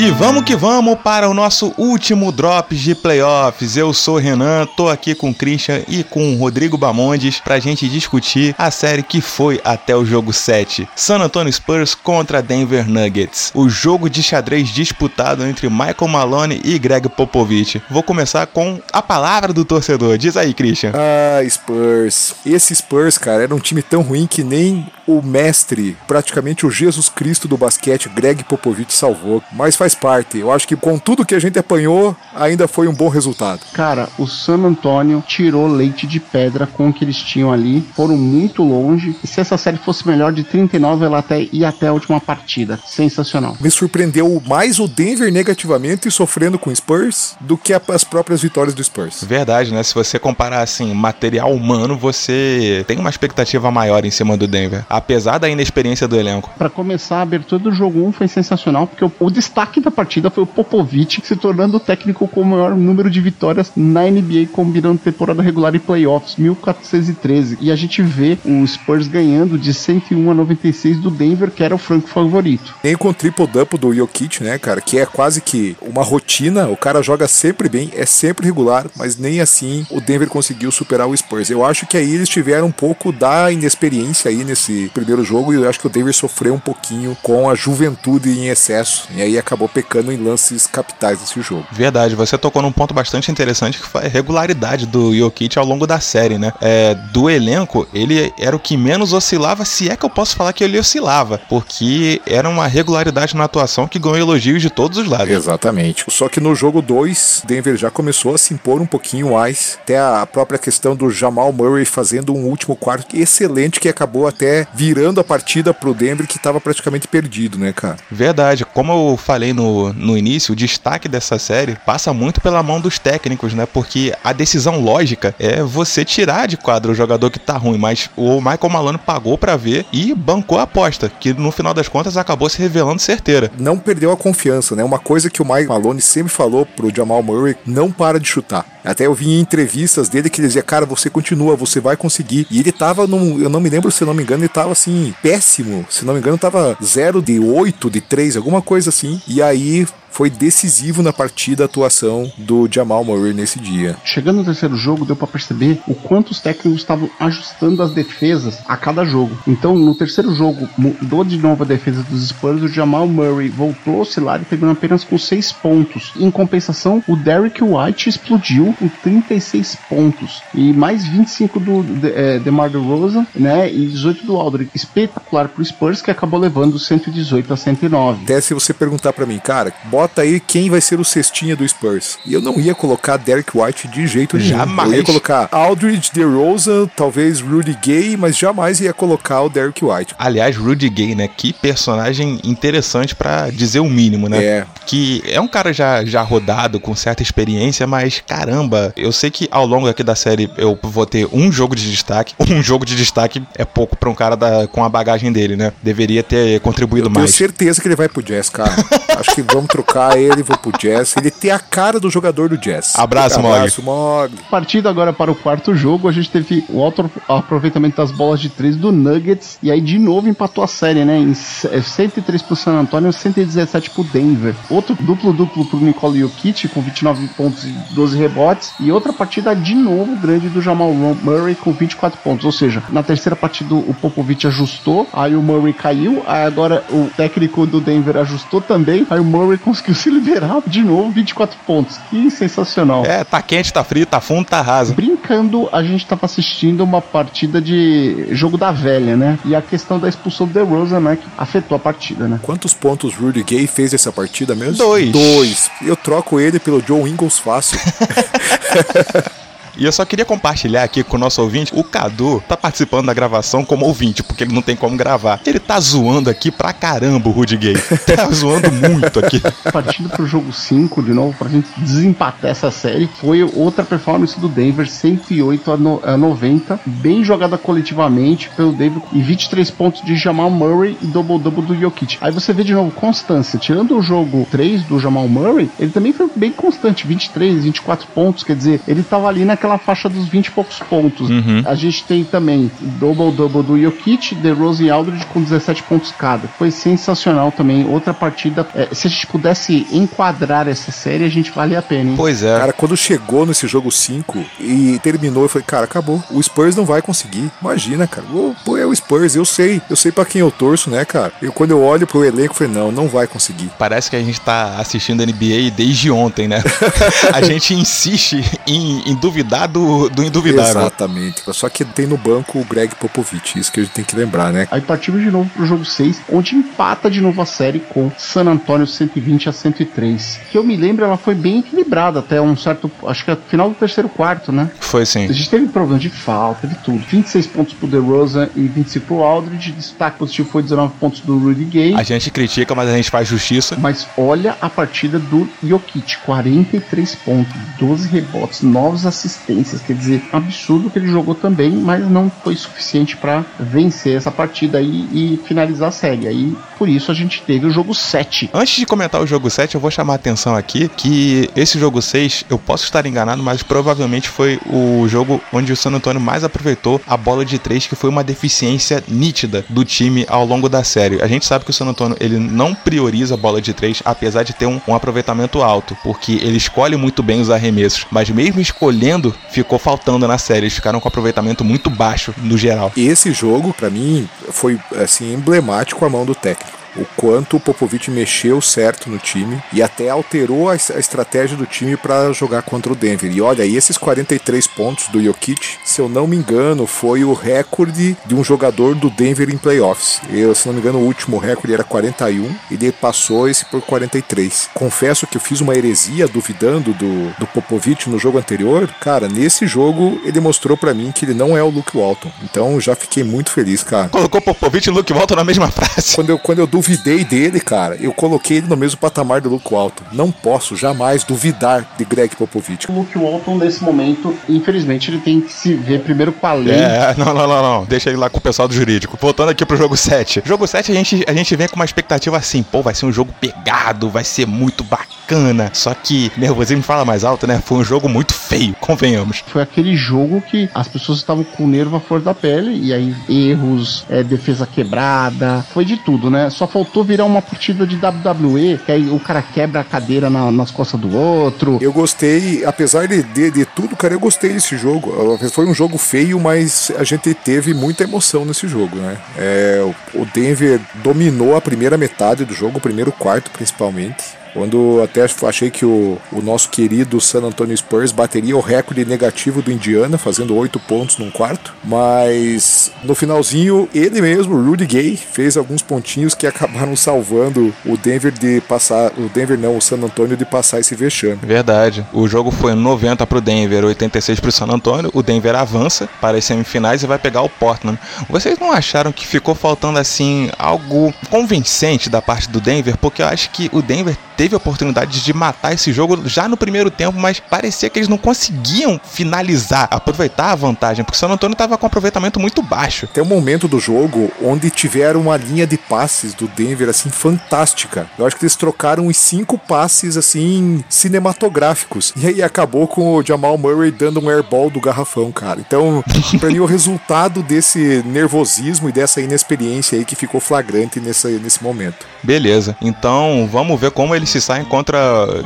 E vamos que vamos para o nosso último Drops de Playoffs. Eu sou Renan, tô aqui com o Christian e com o Rodrigo Bamondes pra gente discutir a série que foi até o jogo 7. San Antonio Spurs contra Denver Nuggets. O jogo de xadrez disputado entre Michael Malone e Greg Popovich. Vou começar com a palavra do torcedor. Diz aí, Christian. Ah, Spurs. Esse Spurs, cara, era um time tão ruim que nem o mestre, praticamente o Jesus Cristo do basquete, Greg Popovich, salvou. Mas faz parte. Eu acho que com tudo que a gente apanhou, ainda foi um bom resultado. Cara, o San Antonio tirou leite de pedra com o que eles tinham ali. Foram muito longe. E se essa série fosse melhor de 39, ela até ia até a última partida. Sensacional. Me surpreendeu mais o Denver negativamente e sofrendo com o Spurs do que as próprias vitórias do Spurs. Verdade, né? Se você comparar assim, material humano, você tem uma expectativa maior em cima do Denver, apesar da inexperiência do elenco. Para começar, a abertura do jogo 1 foi sensacional, porque o, o destaque da partida foi o Popovich se tornando o técnico com o maior número de vitórias na NBA, combinando temporada regular e playoffs, 1413. E a gente vê o Spurs ganhando de 101 a 96 do Denver, que era o franco favorito. Nem com o triple-double do Jokic, né, cara, que é quase que uma rotina, o cara joga sempre bem, é sempre regular, mas nem assim o Denver conseguiu superar o Spurs. Eu acho que aí eles tiveram um pouco da inexperiência aí nesse primeiro jogo e eu acho que o Denver sofreu um pouquinho com a juventude em excesso e aí acabou pecando em lances capitais desse jogo. Verdade, você tocou num ponto bastante interessante que foi a regularidade do Jokic ao longo da série, né? É, do elenco, ele era o que menos oscilava, se é que eu posso falar que ele oscilava, porque era uma regularidade na atuação que ganhou elogios de todos os lados. Exatamente. Só que no jogo 2, Denver já começou a se impor um pouquinho mais, até a própria questão do Jamal Murray fazendo um último quarto excelente que acabou até virando a partida pro Denver que estava praticamente perdido, né, cara? Verdade. Como eu falei no, no início, o destaque dessa série passa muito pela mão dos técnicos, né? Porque a decisão lógica é você tirar de quadro o jogador que tá ruim, mas o Michael Malone pagou para ver e bancou a aposta, que no final das contas acabou se revelando certeira. Não perdeu a confiança, né? Uma coisa que o Mike Malone sempre falou pro Jamal Murray, não para de chutar. Até eu vi em entrevistas dele que ele dizia, cara, você continua, você vai conseguir. E ele tava num, eu não me lembro se não me engano, ele tava assim, péssimo. Se não me engano, tava 0 de 8, de 3, alguma coisa assim. E aí foi decisivo na partida a atuação do Jamal Murray nesse dia. Chegando no terceiro jogo, deu para perceber o quanto os técnicos estavam ajustando as defesas a cada jogo. Então, no terceiro jogo, mudou de novo a defesa dos Spurs, o Jamal Murray voltou a oscilar e terminou apenas com 6 pontos. Em compensação, o Derrick White explodiu com 36 pontos e mais 25 do de, é, DeMar DeRozan, né, e 18 do Aldridge. Espetacular pro Spurs que acabou levando 118 a 109. Até se você perguntar para mim, cara, bota aí quem vai ser o cestinha do Spurs. E eu não ia colocar Derek White de jeito nenhum. Jamais. Eu ia colocar Aldridge, DeRozan, talvez Rudy Gay, mas jamais ia colocar o Derek White. Aliás, Rudy Gay, né? Que personagem interessante para dizer o mínimo, né? É. Que é um cara já, já rodado, com certa experiência, mas caramba, eu sei que ao longo aqui da série eu vou ter um jogo de destaque. Um jogo de destaque é pouco pra um cara da, com a bagagem dele, né? Deveria ter contribuído eu mais. Tenho certeza que ele vai pro Jazz, cara. Acho que vamos trocar ele, vou pro Jazz. Ele tem a cara do jogador do Jazz. Abraço, Mog. Abraço, Mog. Partindo agora para o quarto jogo, a gente teve o alto aproveitamento das bolas de três do Nuggets. E aí, de novo, empatou a série, né? Em 103 pro San Antonio, 117 pro Denver. Outro duplo-duplo pro Nicole Jokic, com 29 pontos e 12 rebotes. E outra partida de novo grande do Jamal Murray, com 24 pontos. Ou seja, na terceira partida o Popovich ajustou, aí o Murray caiu, aí agora o técnico do Denver ajustou também, aí o Murray conseguiu se liberar de novo, 24 pontos. Que sensacional. É, tá quente, tá frio, tá fundo, tá raso. Brincando, a gente tava assistindo uma partida de jogo da velha, né? E a questão da expulsão do DeRozan, né? Que afetou a partida, né? Quantos pontos Rudy Gay fez essa partida mesmo? Dois. Dois. Eu troco ele pelo Joe Ingles fácil. E eu só queria compartilhar aqui com o nosso ouvinte. O Cadu tá participando da gravação como ouvinte, porque ele não tem como gravar. Ele tá zoando aqui pra caramba o Rudy Gay. Tá zoando muito aqui. Partindo pro jogo 5, de novo, pra gente desempatar essa série, foi outra performance do Denver, 108 a, no, a 90. Bem jogada coletivamente pelo Denver. E 23 pontos de Jamal Murray e double-double do Jokic. Aí você vê de novo constância. Tirando o jogo 3 do Jamal Murray, ele também foi bem constante. 23, 24 pontos. Quer dizer, ele tava ali naquela naquela faixa dos 20 e poucos pontos. Uhum. A gente tem também double-double do Jokic, Rose e Aldridge com 17 pontos cada. Foi sensacional também. Outra partida. É, se a gente pudesse enquadrar essa série, a gente vale a pena, hein? Pois é. Cara, quando chegou nesse jogo 5 e terminou, eu falei, cara, acabou. O Spurs não vai conseguir. Imagina, cara. Pô, o Spurs, eu sei. Eu sei para quem eu torço, né, cara? Eu quando eu olho pro elenco, eu falei, não, não vai conseguir. Parece que a gente tá assistindo NBA desde ontem, né? a gente insiste em, em duvidar do, do induvidável. Exatamente. Só que tem no banco o Greg Popovich, isso que a gente tem que lembrar, né? Aí partimos de novo pro jogo 6, onde empata de novo a série com San Antonio 120 a 103. Que eu me lembro, ela foi bem equilibrada até um certo, acho que é final do terceiro quarto, né? Foi sim. A gente teve problema de falta, teve tudo. 26 pontos pro DeRozan e 25 pro Aldridge. Destaque positivo foi 19 pontos do Rudy Gay. A gente critica, mas a gente faz justiça. Mas olha a partida do Jokic, 43 pontos, 12 rebotes, 9 assistências. Quer dizer, absurdo que ele jogou também, mas não foi suficiente para vencer essa partida aí e finalizar a série. Aí, por isso, a gente teve o jogo 7. Antes de comentar o jogo 7, eu vou chamar a atenção aqui que esse jogo 6, eu posso estar enganado, mas provavelmente foi o jogo onde o San Antonio mais aproveitou a bola de 3, que foi uma deficiência nítida do time ao longo da série. A gente sabe que o San Antonio ele não prioriza a bola de 3, apesar de ter um, um aproveitamento alto, porque ele escolhe muito bem os arremessos, mas mesmo escolhendo, ficou faltando na série. Eles ficaram com aproveitamento muito baixo no geral. Esse jogo, para mim, foi assim emblemático a mão do técnico o quanto o Popovich mexeu certo no time e até alterou a, estratégia do time para jogar contra o Denver. E olha, e esses 43 pontos do Jokic, se eu não me engano, foi o recorde de um jogador do Denver em playoffs. Eu, se não me engano, o último recorde era 41 e ele passou esse por 43. Confesso que eu fiz uma heresia duvidando do, do Popovich no jogo anterior. Cara, nesse jogo ele mostrou para mim que ele não é o Luke Walton. Então já fiquei muito feliz, cara. Colocou Popovich e Luke Walton na mesma frase. Quando eu, quando eu duvidei dele, cara. Eu coloquei ele no mesmo patamar do Luke Walton. Não posso jamais duvidar de Greg Popovich. O Luke Walton, nesse momento, infelizmente, ele tem que se ver primeiro com a lei. É, não, não, não, não. Deixa ele lá com o pessoal do jurídico. Voltando aqui pro jogo 7. Jogo 7, a gente, a gente vem com uma expectativa assim, pô, vai ser um jogo pegado, vai ser muito bacana. Só que, nervosismo fala mais alto, né? Foi um jogo muito feio, convenhamos. Foi aquele jogo que as pessoas estavam com o nervo à flor da pele, e aí erros, é, defesa quebrada, foi de tudo, né? Só faltou virar uma partida de WWE, que aí o cara quebra a cadeira na, nas costas do outro. Eu gostei, apesar de, de, de, tudo, cara, eu gostei desse jogo. Foi um jogo feio, mas a gente teve muita emoção nesse jogo, né? É, o Denver dominou a primeira metade do jogo, o primeiro quarto principalmente. Quando até achei que o, o nosso querido San Antonio Spurs bateria o recorde negativo do Indiana, fazendo oito pontos num quarto. Mas no finalzinho, ele mesmo, Rudy Gay, fez alguns pontinhos que acabaram salvando o Denver de passar. O Denver não, o San Antonio de passar esse vexame. Verdade. O jogo foi 90 para o Denver, 86 para o San Antonio. O Denver avança para as semifinais e vai pegar o Portland. Vocês não acharam que ficou faltando assim algo convincente da parte do Denver? Porque eu acho que o Denver teve a oportunidade de matar esse jogo já no primeiro tempo, mas parecia que eles não conseguiam finalizar, aproveitar a vantagem, porque o San Antonio estava com um aproveitamento muito baixo. Tem um momento do jogo onde tiveram uma linha de passes do Denver assim fantástica. Eu acho que eles trocaram os cinco passes assim cinematográficos. E aí acabou com o Jamal Murray dando um airball do garrafão, cara. Então, para mim o resultado desse nervosismo e dessa inexperiência aí que ficou flagrante nesse, nesse momento. Beleza. Então, vamos ver como eles se saem contra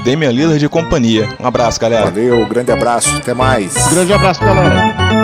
Damian Lillard e companhia. Um abraço, galera. Valeu, grande abraço, até mais. Grande abraço, galera.